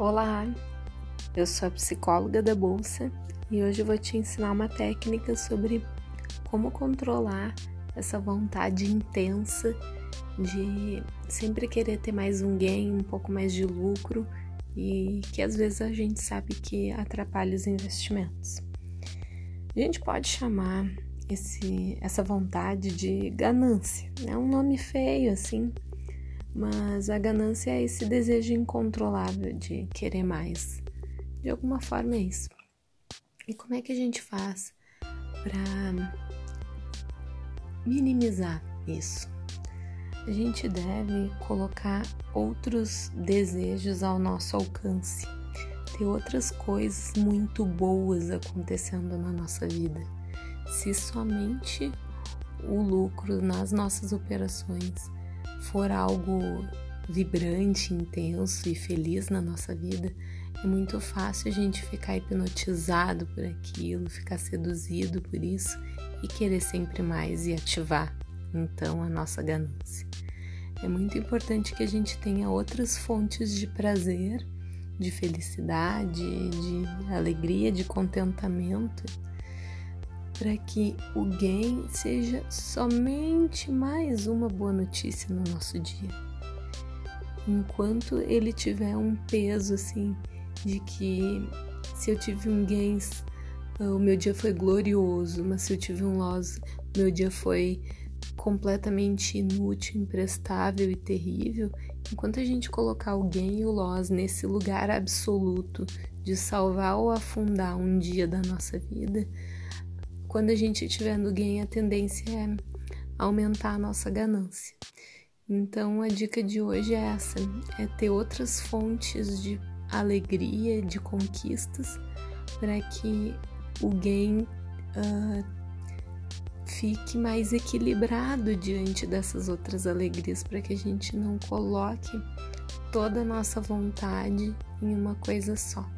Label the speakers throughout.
Speaker 1: Olá, eu sou a psicóloga da Bolsa e hoje vou te ensinar uma técnica sobre como controlar essa vontade intensa de sempre querer ter mais um gain, um pouco mais de lucro e que às vezes a gente sabe que atrapalha os investimentos. A gente pode chamar esse, essa vontade de ganância, é um nome feio assim, mas a ganância é esse desejo incontrolável de querer mais. De alguma forma é isso. E como é que a gente faz para minimizar isso? A gente deve colocar outros desejos ao nosso alcance, ter outras coisas muito boas acontecendo na nossa vida. Se somente o lucro nas nossas operações for algo vibrante, intenso e feliz na nossa vida, é muito fácil a gente ficar hipnotizado por aquilo, ficar seduzido por isso e querer sempre mais e ativar então a nossa ganância. É muito importante que a gente tenha outras fontes de prazer, de felicidade, de alegria, de contentamento para que o gain seja somente mais uma boa notícia no nosso dia. Enquanto ele tiver um peso assim de que se eu tive um gain, o meu dia foi glorioso, mas se eu tive um loss, meu dia foi completamente inútil, imprestável e terrível. Enquanto a gente colocar o gain e o loss nesse lugar absoluto de salvar ou afundar um dia da nossa vida, quando a gente estiver no gain, a tendência é aumentar a nossa ganância. Então, a dica de hoje é essa: é ter outras fontes de alegria, de conquistas, para que o gain uh, fique mais equilibrado diante dessas outras alegrias, para que a gente não coloque toda a nossa vontade em uma coisa só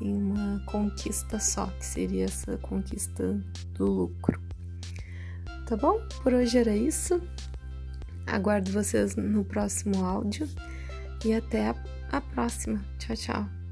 Speaker 1: em uma conquista só, que seria essa conquista do lucro. Tá bom? Por hoje era isso. Aguardo vocês no próximo áudio e até a, próxima. Tchau, tchau.